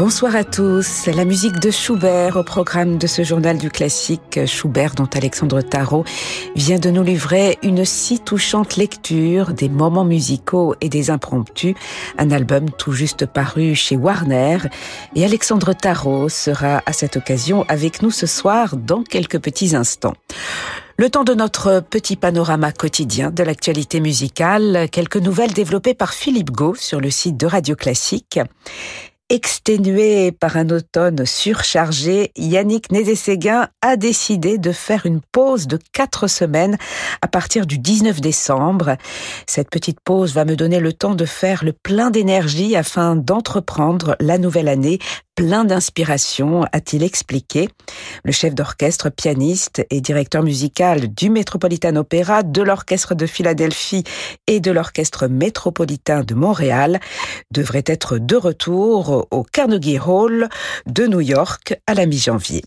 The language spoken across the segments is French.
Bonsoir à tous. La musique de Schubert au programme de ce journal du classique. Schubert dont Alexandre Tarot vient de nous livrer une si touchante lecture des moments musicaux et des impromptus. Un album tout juste paru chez Warner. Et Alexandre Tarot sera à cette occasion avec nous ce soir dans quelques petits instants. Le temps de notre petit panorama quotidien de l'actualité musicale, quelques nouvelles développées par Philippe Gau sur le site de Radio Classique. Exténué par un automne surchargé, Yannick Nézé-Séguin a décidé de faire une pause de quatre semaines à partir du 19 décembre. Cette petite pause va me donner le temps de faire le plein d'énergie afin d'entreprendre la nouvelle année plein d'inspiration, a-t-il expliqué. Le chef d'orchestre, pianiste et directeur musical du Metropolitan Opera, de l'Orchestre de Philadelphie et de l'Orchestre métropolitain de Montréal devrait être de retour au Carnegie Hall de New York à la mi-janvier.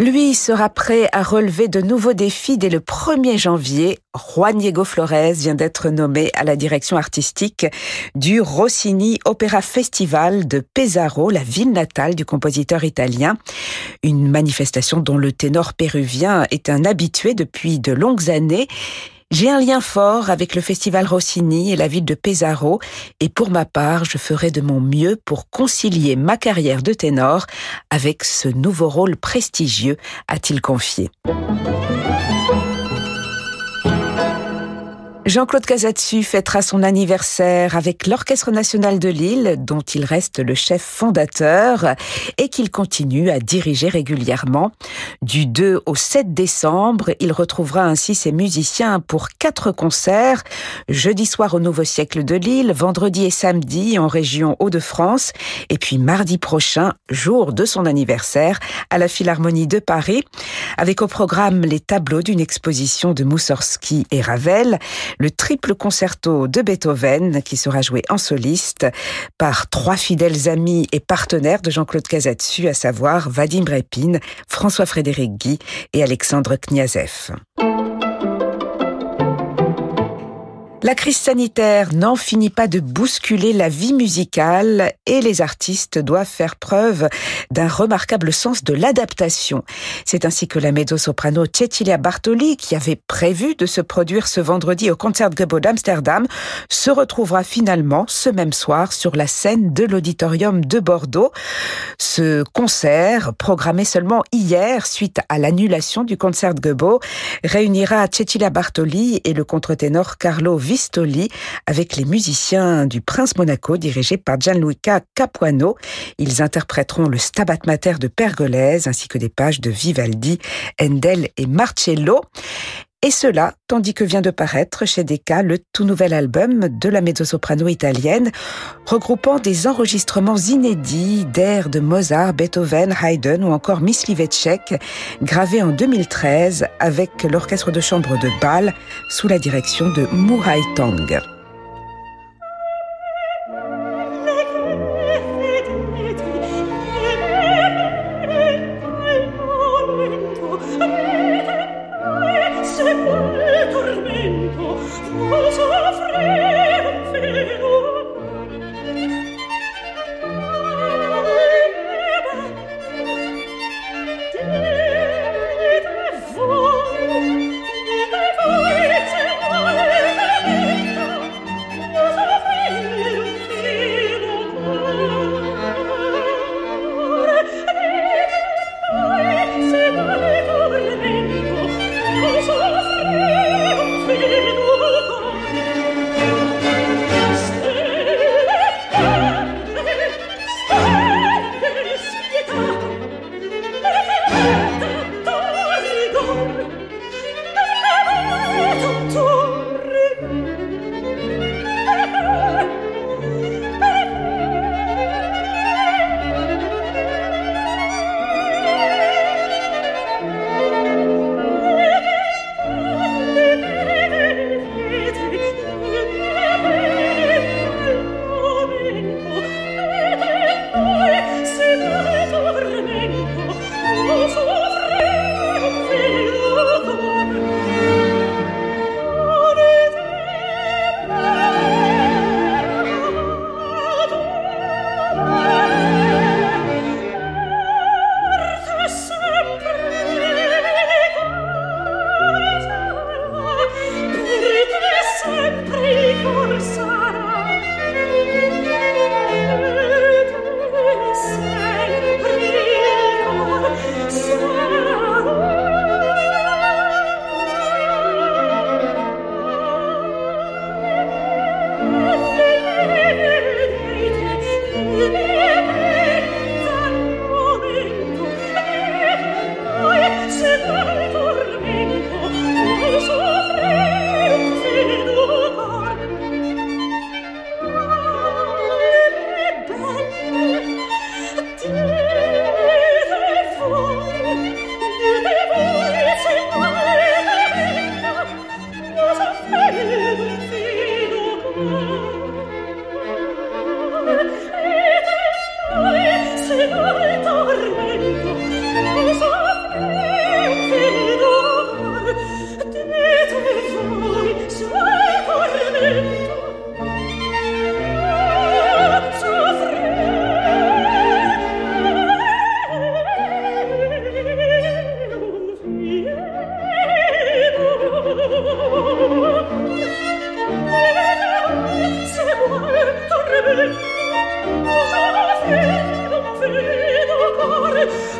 Lui sera prêt à relever de nouveaux défis dès le 1er janvier. Juan Diego Flores vient d'être nommé à la direction artistique du Rossini Opera Festival de Pesaro, la ville natale du compositeur italien. Une manifestation dont le ténor péruvien est un habitué depuis de longues années. J'ai un lien fort avec le festival Rossini et la ville de Pesaro et pour ma part, je ferai de mon mieux pour concilier ma carrière de ténor avec ce nouveau rôle prestigieux, a-t-il confié. Jean-Claude Casatsu fêtera son anniversaire avec l'Orchestre national de Lille, dont il reste le chef fondateur et qu'il continue à diriger régulièrement. Du 2 au 7 décembre, il retrouvera ainsi ses musiciens pour quatre concerts, jeudi soir au Nouveau Siècle de Lille, vendredi et samedi en région Hauts-de-France, et puis mardi prochain, jour de son anniversaire, à la Philharmonie de Paris, avec au programme les tableaux d'une exposition de Moussorski et Ravel, le triple concerto de Beethoven qui sera joué en soliste par trois fidèles amis et partenaires de Jean-Claude Casatsu, à savoir Vadim Brepin, François-Frédéric Guy et Alexandre Kniazev. La crise sanitaire n'en finit pas de bousculer la vie musicale et les artistes doivent faire preuve d'un remarquable sens de l'adaptation. C'est ainsi que la mezzo-soprano Cecilia Bartoli, qui avait prévu de se produire ce vendredi au Concertgebouw d'Amsterdam, se retrouvera finalement ce même soir sur la scène de l'auditorium de Bordeaux. Ce concert, programmé seulement hier suite à l'annulation du Concertgebouw, réunira Cecilia Bartoli et le contre-ténor Carlo Vistoli avec les musiciens du Prince Monaco dirigés par Gianluca Capuano. Ils interpréteront le Stabat Mater de Pergolèse ainsi que des pages de Vivaldi, Handel et Marcello. Et cela, tandis que vient de paraître chez Decca le tout nouvel album de la mezzo-soprano italienne, regroupant des enregistrements inédits d'airs de Mozart, Beethoven, Haydn ou encore Myslivecek, gravés en 2013 avec l'orchestre de chambre de Bâle sous la direction de Muhai Tong.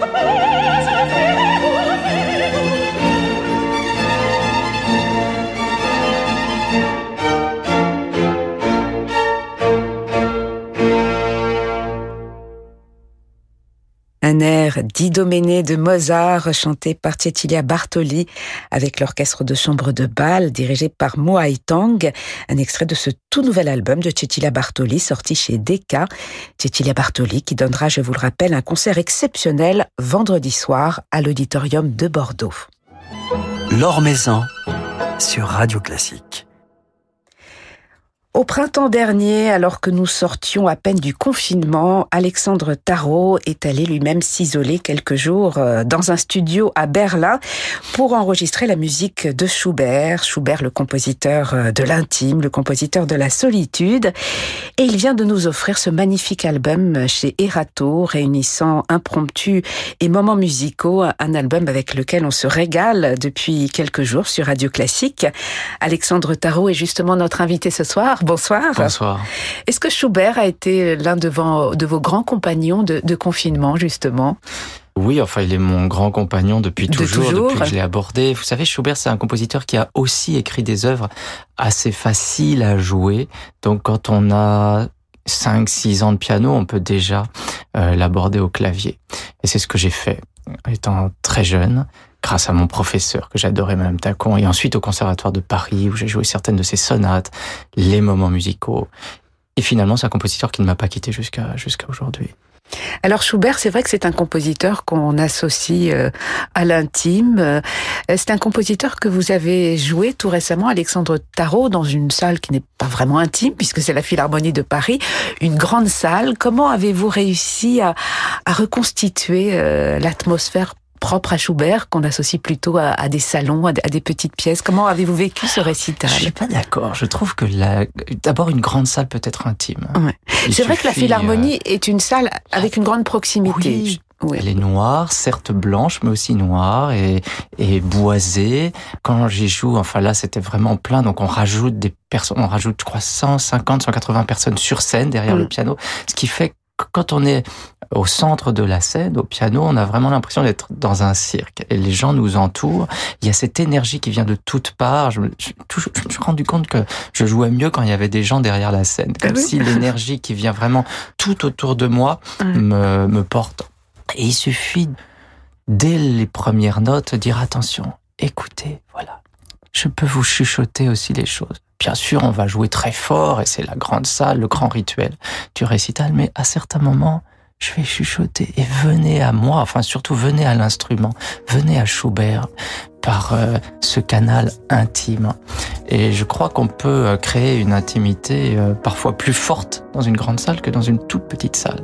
Because of you. Didoménée de Mozart, chanté par Cecilia Bartoli avec l'orchestre de chambre de Bâle dirigé par Mo Tang, un extrait de ce tout nouvel album de Cecilia Bartoli sorti chez Decca. Cecilia Bartoli qui donnera, je vous le rappelle, un concert exceptionnel vendredi soir à l'auditorium de Bordeaux. L'Or Maison sur Radio Classique. Au printemps dernier, alors que nous sortions à peine du confinement, Alexandre Tarot est allé lui-même s'isoler quelques jours euh, dans un studio à Berlin pour enregistrer la musique de Schubert. Schubert, le compositeur euh, de l'intime, le compositeur de la solitude. Et il vient de nous offrir ce magnifique album chez Erato, réunissant impromptu et moments musicaux, un album avec lequel on se régale depuis quelques jours sur Radio Classique. Alexandre Tarot est justement notre invité ce soir bonsoir. Bonsoir. Est-ce que Schubert a été l'un de vos, de vos grands compagnons de, confinement, justement? Oui, enfin, il est mon grand compagnon depuis toujours, depuis que je l'ai abordé. Vous savez, Schubert, c'est un compositeur qui a aussi écrit des œuvres assez faciles à jouer. Donc, quand on a 5, 6 ans de piano, on peut déjà euh, l'aborder au clavier. Et c'est ce que j'ai fait, étant très jeune grâce à mon professeur que j'adorais, Madame Tacon, et ensuite au Conservatoire de Paris où j'ai joué certaines de ses sonates, les moments musicaux. Et finalement, c'est un compositeur qui ne m'a pas quitté jusqu'à jusqu'à aujourd'hui. Alors Schubert, c'est vrai que c'est un compositeur qu'on associe euh, à l'intime. Euh, c'est un compositeur que vous avez joué tout récemment, Alexandre Tarot, dans une salle qui n'est pas vraiment intime, puisque c'est la Philharmonie de Paris, une grande salle. Comment avez-vous réussi à, reconstituer euh, l'atmosphère propre à Schubert qu'on associe plutôt à, des salons, à, des petites pièces. Comment avez-vous vécu ce récital Je suis pas d'accord. Je trouve que d'abord une grande salle peut être intime. C'est vrai que la Philharmonie euh, est une salle avec une grande proximité. Oui. Elle est noire, certes blanche, mais aussi noire et, et boisée. Quand j'y joue, enfin là, c'était vraiment plein. Donc on rajoute des personnes, on rajoute, je crois, 150, 180 personnes sur scène derrière le mm. piano, ce qui fait quand on est au centre de la scène, au piano, on a vraiment l'impression d'être dans un cirque. Et les gens nous entourent. Il y a cette énergie qui vient de toutes parts. Je me, je, me suis rendu compte que je jouais mieux quand il y avait des gens derrière la scène. Comme ah si l'énergie qui vient vraiment tout autour de moi me, me porte. Et il suffit, dès les premières notes, dire attention, écoutez, voilà. Je peux vous chuchoter aussi les choses. Bien sûr, on va jouer très fort et c'est la grande salle, le grand rituel du récital, mais à certains moments, je vais chuchoter et venez à moi, enfin surtout venez à l'instrument, venez à Schubert par euh, ce canal intime. Et je crois qu'on peut euh, créer une intimité euh, parfois plus forte dans une grande salle que dans une toute petite salle.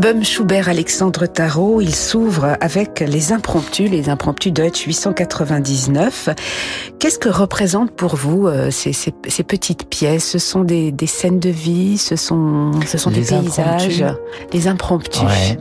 Votre album Schubert Alexandre Tarot, il s'ouvre avec les impromptus, les impromptus Deutsch 899. Qu'est-ce que représentent pour vous euh, ces, ces, ces, petites pièces? Ce sont des, des, scènes de vie, ce sont, ce sont des paysages, les impromptus. Ouais.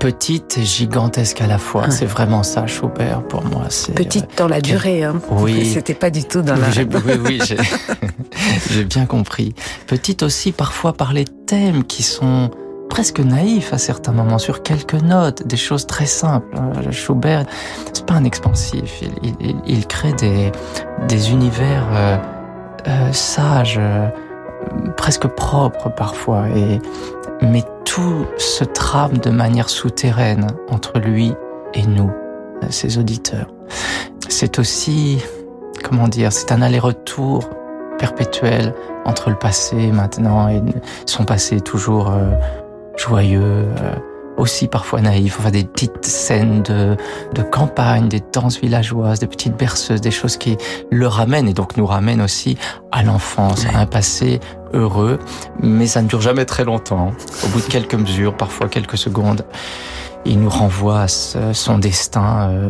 Petites et gigantesques à la fois. Ouais. C'est vraiment ça, Schubert, pour moi. Petite dans la durée. Hein. Oui. C'était pas du tout dans la. Oui, oui, j'ai bien compris. Petite aussi parfois par les thèmes qui sont presque naïf à certains moments sur quelques notes, des choses très simples. Schubert, c'est pas un expansif. Il, il, il crée des, des univers euh, euh, sages, euh, presque propres parfois, et mais tout se trame de manière souterraine entre lui et nous, ses auditeurs. C'est aussi, comment dire, c'est un aller-retour perpétuel entre le passé maintenant et son passé toujours joyeux, euh, aussi parfois naïf, enfin des petites scènes de, de campagne, des danses villageoises, des petites berceuses, des choses qui le ramènent et donc nous ramènent aussi à l'enfance, à un passé heureux, mais ça ne dure jamais très longtemps. Au bout de quelques mesures, parfois quelques secondes, il nous renvoie à son destin euh,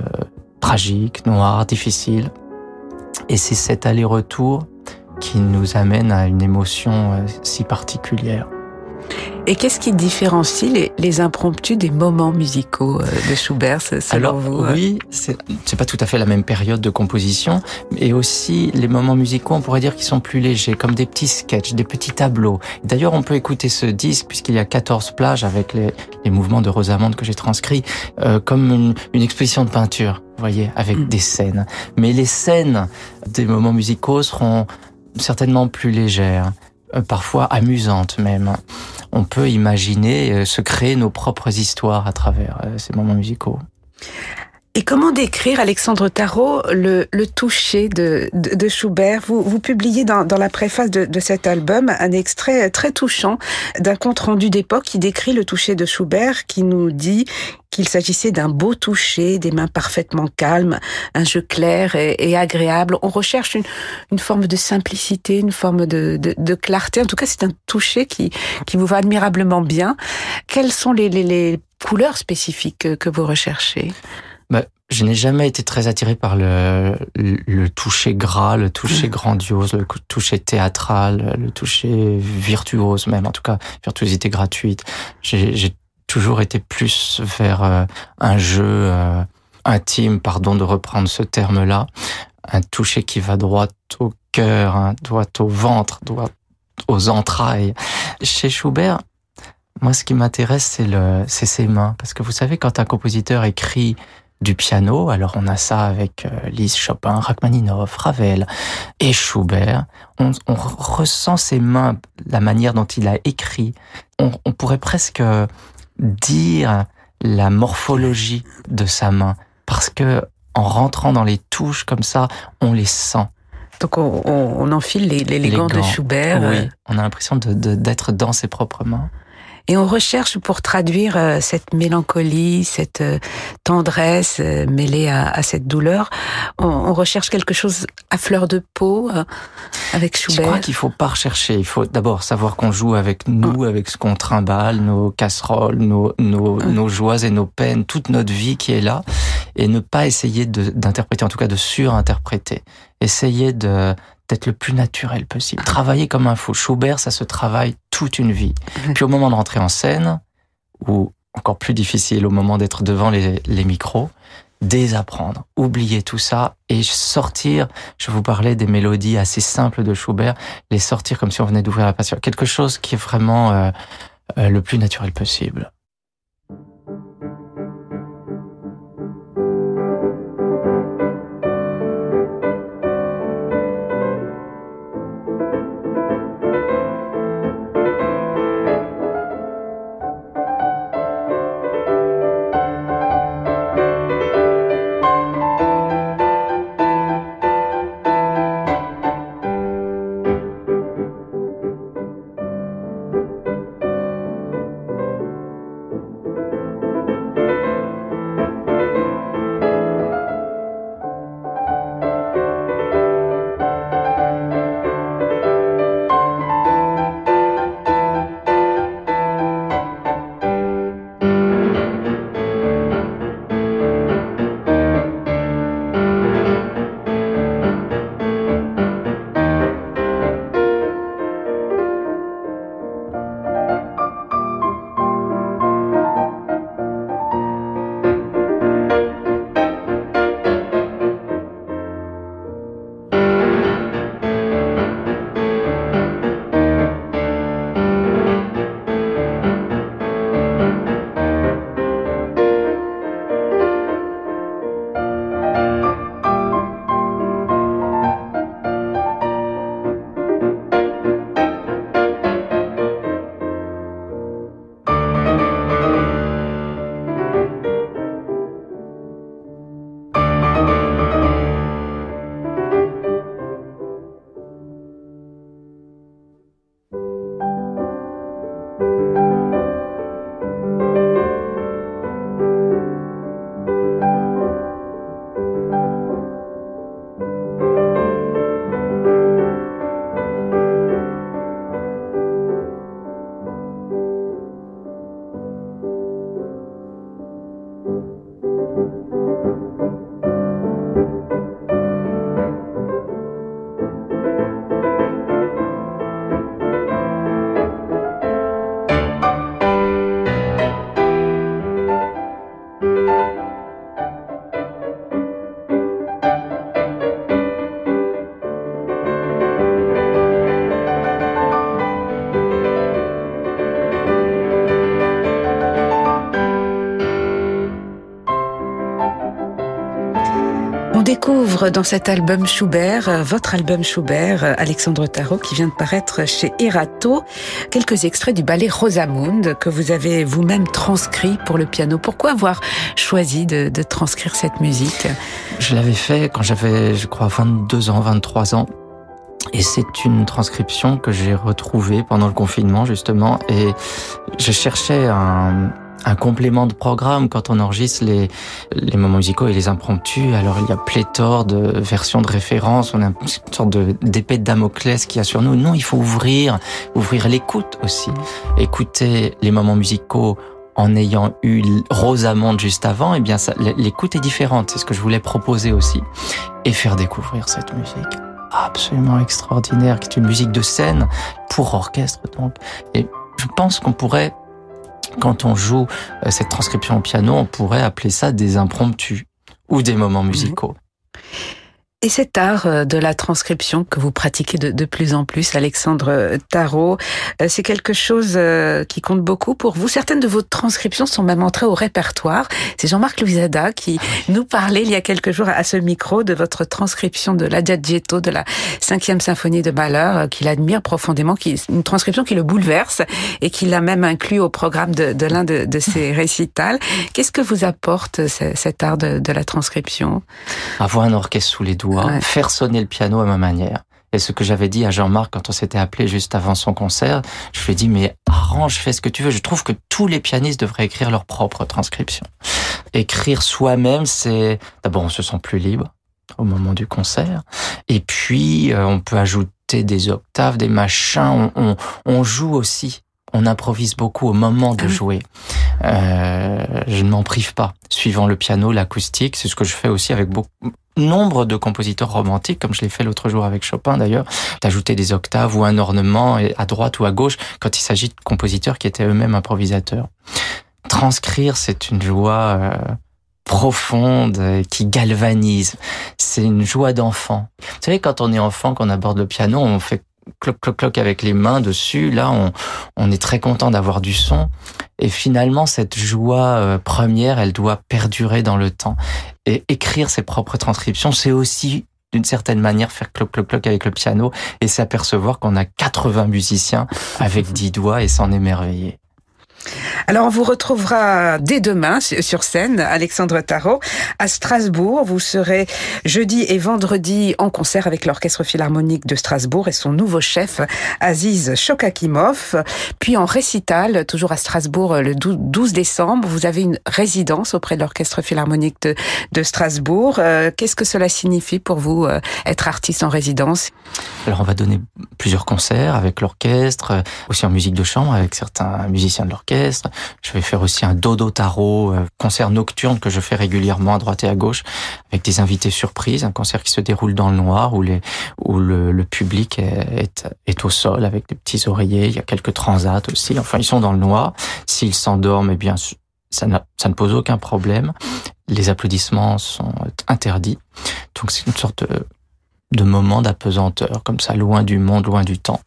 tragique, noir, difficile. Et c'est cet aller-retour qui nous amène à une émotion euh, si particulière. Et qu'est-ce qui différencie les, les, impromptus des moments musicaux de Schubert, selon Alors, vous Oui, c'est pas tout à fait la même période de composition, et aussi les moments musicaux, on pourrait dire qu'ils sont plus légers, comme des petits sketchs, des petits tableaux. D'ailleurs, on peut écouter ce disque, puisqu'il y a 14 plages avec les, les mouvements de Rosamond que j'ai transcrits, euh, comme une, une, exposition de peinture, vous voyez, avec mmh. des scènes. Mais les scènes des moments musicaux seront certainement plus légères, euh, parfois amusantes même on peut imaginer se créer nos propres histoires à travers ces moments musicaux. Et comment décrire, Alexandre Tarot, le, le toucher de, de, de, Schubert? Vous, vous publiez dans, dans la préface de, de, cet album un extrait très touchant d'un compte-rendu d'époque qui décrit le toucher de Schubert, qui nous dit qu'il s'agissait d'un beau toucher, des mains parfaitement calmes, un jeu clair et, et agréable. On recherche une, une, forme de simplicité, une forme de, de clarté. En tout cas, c'est un toucher qui, qui vous va admirablement bien. Quelles sont les, les, les couleurs spécifiques que vous recherchez? Je n'ai jamais été très attiré par le, le, le toucher gras, le toucher mmh. grandiose, le toucher théâtral, le toucher virtuose même, en tout cas virtuosité gratuite. J'ai toujours été plus vers euh, un jeu euh, intime, pardon de reprendre ce terme-là, un toucher qui va droit au cœur, hein, droit au ventre, droit aux entrailles. Chez Schubert, moi, ce qui m'intéresse, c'est le, c'est ses mains, parce que vous savez, quand un compositeur écrit du piano. Alors on a ça avec euh, Liszt, Chopin, Rachmaninoff, Ravel et Schubert. On, on, ressent ses mains, la manière dont il a écrit. On, on, pourrait presque dire la morphologie de sa main parce que en rentrant dans les touches comme ça, on les sent. Donc on, on enfile les, les, les, gants, gants de Schubert. Oui, on a l'impression d'être de, de, dans ses propres mains. Et on recherche pour traduire euh, cette mélancolie, cette euh, tendresse euh, mêlée à, à cette douleur, on, on, recherche quelque chose à fleur de peau avec Schubert. Je crois qu'il faut pas rechercher. Il faut d'abord savoir qu'on joue avec nous, avec ce qu'on trimballe, nos casseroles, nos, nos, nos, joies et nos peines, toute notre vie qui est là, et ne pas essayer d'interpréter, en tout cas de surinterpréter. Essayer de d'être le plus naturel possible. Travailler comme un fou. Schubert, ça se travaille toute une vie. Puis au moment de rentrer en scène, ou encore plus difficile au moment d'être devant les, les, micros, désapprendre, oublier tout ça et sortir, je vous parlais des mélodies assez simples de Schubert, les sortir comme si on venait d'ouvrir la passion. Quelque chose qui est vraiment euh, euh, le plus naturel possible. Découvre dans cet album Schubert, euh, votre album Schubert, euh, Alexandre Tarot, qui vient de paraître chez Erato, quelques extraits du ballet Rosamund que vous avez vous-même transcrit pour le piano. Pourquoi avoir choisi de, de transcrire cette musique? Je l'avais fait quand j'avais, je crois, 22 ans, 23 ans. Et c'est une transcription que j'ai retrouvée pendant le confinement, justement. Et je cherchais un, un complément de programme quand on enregistre les, moments musicaux et les impromptus. Alors il y a pléthore de versions de référence, on a une sorte d'épée de Damoclès qui a sur nous. Non, il faut ouvrir, ouvrir l'écoute aussi. Écouter les moments musicaux en ayant eu Rosamonde juste avant, eh bien l'écoute est différente. C'est ce que je voulais proposer aussi. Et faire découvrir cette musique absolument extraordinaire, qui est une musique de scène pour orchestre donc. Et je pense qu'on pourrait quand on joue euh, cette transcription au piano, on pourrait appeler ça des impromptus ou des moments musicaux. Et cet art euh, de la transcription que vous pratiquez de, de plus en plus, Alexandre Tarot, euh, c'est quelque chose euh, qui compte beaucoup pour vous. Certaines de vos transcriptions sont même entrées au répertoire. C'est Jean-Marc Louisada qui ah nous parlait il y a quelques jours à ce micro de votre transcription de l'Adagietto de la cinquième symphonie de Mahler, qu'il admire profondément, qui une transcription qui le bouleverse et qu'il a même inclus au programme de, de l'un de, de, ses récitals. Qu'est-ce que vous apporte cet art de, de la transcription? Avoir un orchestre sous les doigts faire sonner le piano à ma manière. Et ce que j'avais dit à Jean-Marc quand on s'était appelé juste avant son concert, je lui ai dit, mais arrange, fais ce que tu veux. Je trouve que tous les pianistes devraient écrire leur propre transcription. Écrire soi-même, c'est, d'abord, on se sent plus libre au moment du concert. Et puis, euh, on peut ajouter des octaves, des machins. On, on, on joue aussi. On improvise beaucoup au moment de ah jouer. Euh, je ne m'en prive pas. Suivant le piano, l'acoustique, c'est ce que je fais aussi avec beaucoup, nombre de compositeurs romantiques, comme je l'ai fait l'autre jour avec Chopin d'ailleurs, d'ajouter des octaves ou un ornement à droite ou à gauche quand il s'agit de compositeurs qui étaient eux-mêmes improvisateurs. Transcrire, c'est une joie euh, profonde qui galvanise. C'est une joie d'enfant. Vous savez, quand on est enfant, qu'on aborde le piano, on fait cloc cloc cloc avec les mains dessus. Là, on, on est très content d'avoir du son. Et finalement, cette joie euh, première, elle doit perdurer dans le temps. Et écrire ses propres transcriptions, c'est aussi d'une certaine manière faire cloc cloc cloc avec le piano et s'apercevoir qu'on a 80 musiciens avec 10 doigts et s'en émerveiller. Alors on vous retrouvera dès demain sur scène, Alexandre Tarot, à Strasbourg. Vous serez jeudi et vendredi en concert avec l'Orchestre Philharmonique de Strasbourg et son nouveau chef, Aziz Shokakimov. Puis en récital, toujours à Strasbourg le 12 décembre, vous avez une résidence auprès de l'Orchestre Philharmonique de, Strasbourg. Euh, qu'est-ce que cela signifie pour vous euh, être artiste en résidence? Alors on va donner plusieurs concerts avec l'orchestre, aussi en musique de chambre avec certains musiciens de l'orchestre je vais faire aussi un dodo tarot, euh, concert nocturne que je fais régulièrement à droite et à gauche, avec des invités surprises, un concert qui se déroule dans le noir où, les, où le, le public est, est, au sol avec des petits oreillers. Il y a quelques transats aussi. Enfin, ils sont dans le noir. S'ils s'endorment, eh bien, ça, ça ne pose aucun problème. Les applaudissements sont interdits. Donc c'est une sorte de, de moment d'apesanteur, comme ça, loin du monde, loin du temps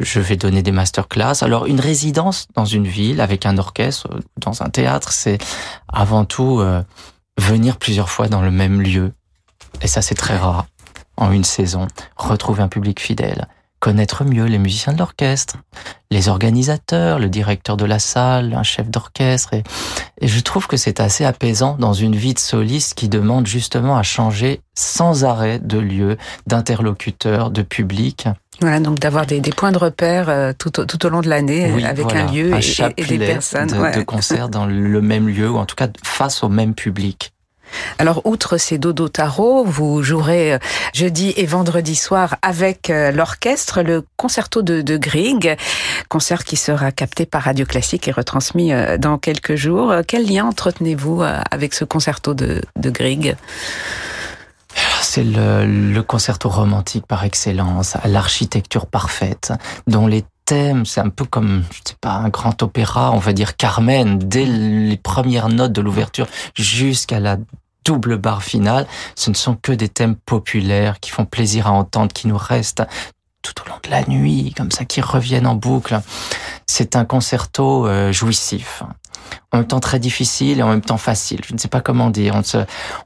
je vais donner des masterclass. Alors une résidence dans une ville avec un orchestre, dans un théâtre, c'est avant tout euh, venir plusieurs fois dans le même lieu. Et ça c'est très rare en une saison. Retrouver un public fidèle, connaître mieux les musiciens de l'orchestre, les organisateurs, le directeur de la salle, un chef d'orchestre. Et, et, je trouve que c'est assez apaisant dans une vie de soliste qui demande justement à changer sans arrêt de lieu, d'interlocuteur, de public. Voilà, donc d'avoir des, des, points de repère euh, tout, tout, au long de l'année oui, avec voilà, un lieu un et, et, des personnes. De, ouais. de concert dans le même lieu, ou en tout cas face au même public. Alors, outre ces dodo tarot, vous jouerez euh, jeudi et vendredi soir avec euh, l'orchestre le concerto de, de Grieg, concert qui sera capté par Radio Classique et retransmis dans quelques jours. Quel lien entretenez-vous avec ce concerto de, de Grieg? C'est le, le, concerto romantique par excellence, l'architecture parfaite, dont les thèmes, c'est un peu comme, je sais pas, un grand opéra, on va dire Carmen, dès les premières notes de l'ouverture jusqu'à la double barre finale, ce ne sont que des thèmes populaires qui font plaisir à entendre, qui nous restent tout au long de la nuit, comme ça, qui reviennent en boucle. C'est un concerto euh, jouissif, en même temps très difficile et en même temps facile. Je ne sais pas comment dire. On se,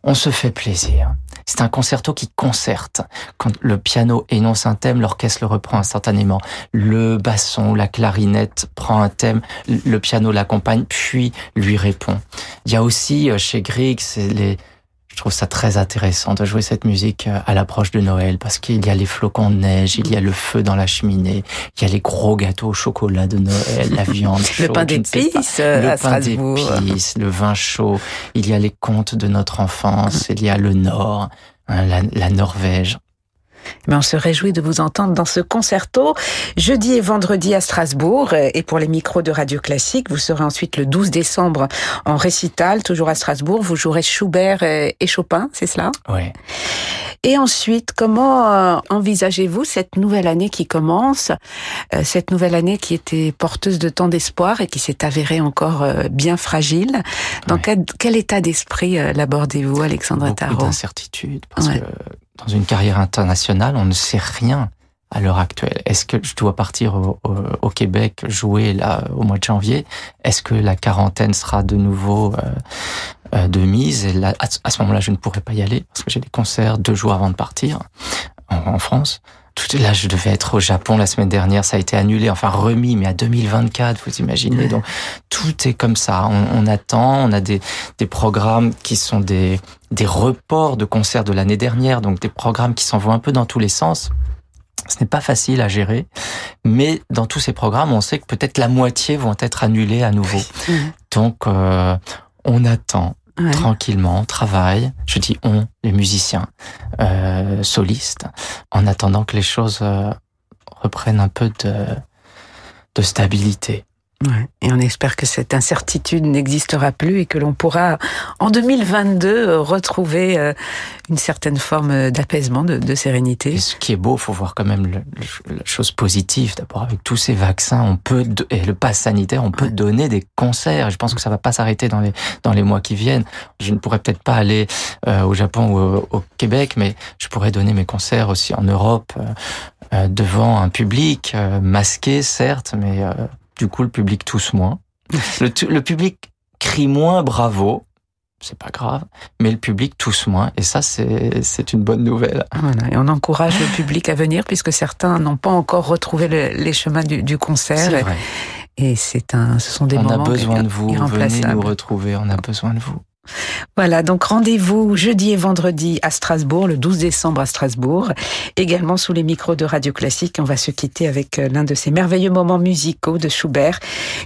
on se fait plaisir. C'est un concerto qui concerte. Quand le piano énonce un thème, l'orchestre le reprend instantanément. Le basson, la clarinette prend un thème, le piano l'accompagne, puis lui répond. Il y a aussi euh, chez Grieg, les, trouve ça très intéressant de jouer cette musique euh, à l'approche de Noël parce qu'il y a les flocons de neige, il y a le feu dans la cheminée, il y a les gros gâteaux au chocolat de Noël, la viande chaude, le pain d'épices euh, à Strasbourg, le vin chaud, il y a les contes de notre enfance, il y a le Nord, hein, la, la Norvège. Mais on se réjouit de vous entendre dans ce concerto. Jeudi et vendredi à Strasbourg. Et pour les micros de Radio Classique, vous serez ensuite le 12 décembre en récital, toujours à Strasbourg. Vous jouerez Schubert et Chopin, c'est cela? Oui. Et ensuite, comment euh, envisagez-vous cette nouvelle année qui commence, euh, cette nouvelle année qui était porteuse de tant d'espoir et qui s'est avérée encore euh, bien fragile. Dans quel, quel, état d'esprit l'abordez-vous, Alexandre Tarot? Beaucoup d'incertitude, parce que dans une carrière internationale, on ne sait rien à l'heure actuelle. Est-ce que je dois partir au, au, Québec jouer là au mois de janvier? Est-ce que la quarantaine sera de nouveau euh, euh, de mise? Et là, à, ce moment-là, je ne pourrai pas y aller parce que j'ai des concerts deux jours avant de partir en France. Tout là, je devais être au Japon la semaine dernière, ça a été annulé, enfin remis, mais à 2024, vous imaginez. Donc tout est comme ça. On, on attend, on a des, des programmes qui sont des, des reports de concerts de l'année dernière, donc des programmes qui s'en vont un peu dans tous les sens. Ce n'est pas facile à gérer, mais dans tous ces programmes, on sait que peut-être la moitié vont être annulés à nouveau. Donc, euh, on attend, Tranquillement, travaille, je dis on, les musiciens, euh, solistes, en attendant que les choses euh, reprennent un peu de, de stabilité. Ouais. Et on espère que cette incertitude n'existera plus et que l'on pourra, en 2022, retrouver euh, une certaine forme d'apaisement, de, de, sérénité. Et ce qui est beau, faut voir quand même le, la chose positive. D'abord, avec tous ces vaccins, on peut et le pass sanitaire, on peut ouais. donner des concerts. Je pense que ça va pas s'arrêter dans les dans les mois qui viennent. Je ne pourrais peut-être pas aller euh, au Japon ou au, au, Québec, mais je pourrais donner mes concerts aussi en Europe euh, devant un public euh, masqué, certes, mais du coup, le public tousse moins. Le, le public crie moins bravo, c'est pas grave, mais le public tousse moins, et ça, c'est une bonne nouvelle. Voilà, et on encourage le public à venir, puisque certains n'ont pas encore retrouvé le, les chemins du, du concert. Et c'est un, ce sont des on moments a besoin de vous, venez nous retrouver, on a besoin de vous. Voilà, donc rendez-vous jeudi et vendredi à Strasbourg, le 12 décembre à Strasbourg, également sous les micros de Radio Classique. On va se quitter avec euh, l'un de ces merveilleux moments musicaux de Schubert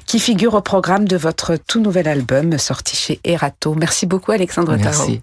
qui figure au programme de votre tout nouvel album sorti chez Erato. Merci beaucoup Alexandre Merci.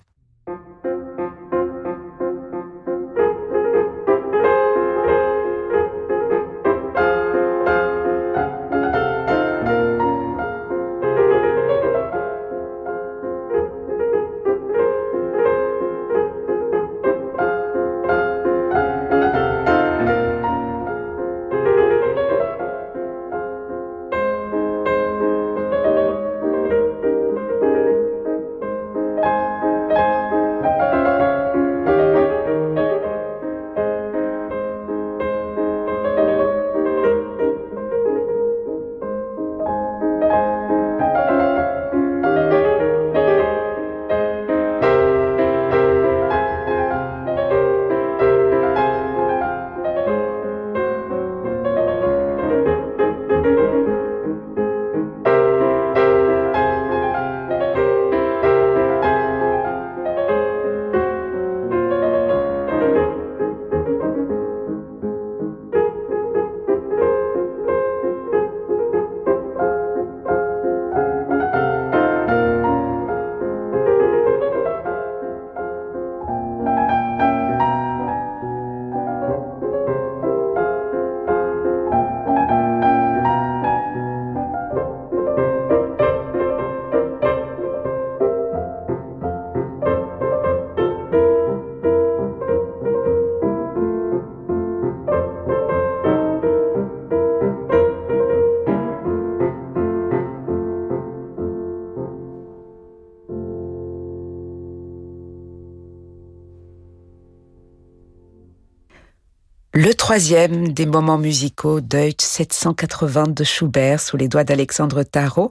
Le troisième des moments musicaux Deutsch 780 de Schubert sous les doigts d'Alexandre Tarot.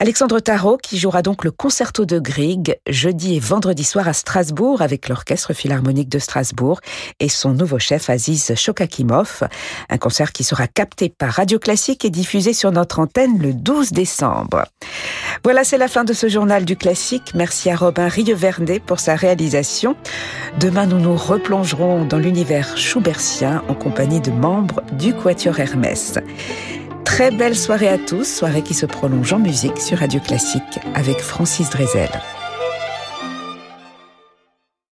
Alexandre Tarot qui jouera donc le concerto de Grieg jeudi et vendredi soir à Strasbourg avec l'Orchestre Philharmonique de Strasbourg et son nouveau chef Aziz Shokakimov. Un concert qui sera capté par Radio Classique et diffusé sur notre antenne le 12 décembre. Voilà, c'est la fin de ce journal du classique. Merci à Robin Rievernet pour sa réalisation. Demain, nous nous replongerons dans l'univers Schubertien en compagnie de membres du Quatuor Hermès. Très belle soirée à tous, soirée qui se prolonge en musique sur Radio Classique avec Francis Drezel.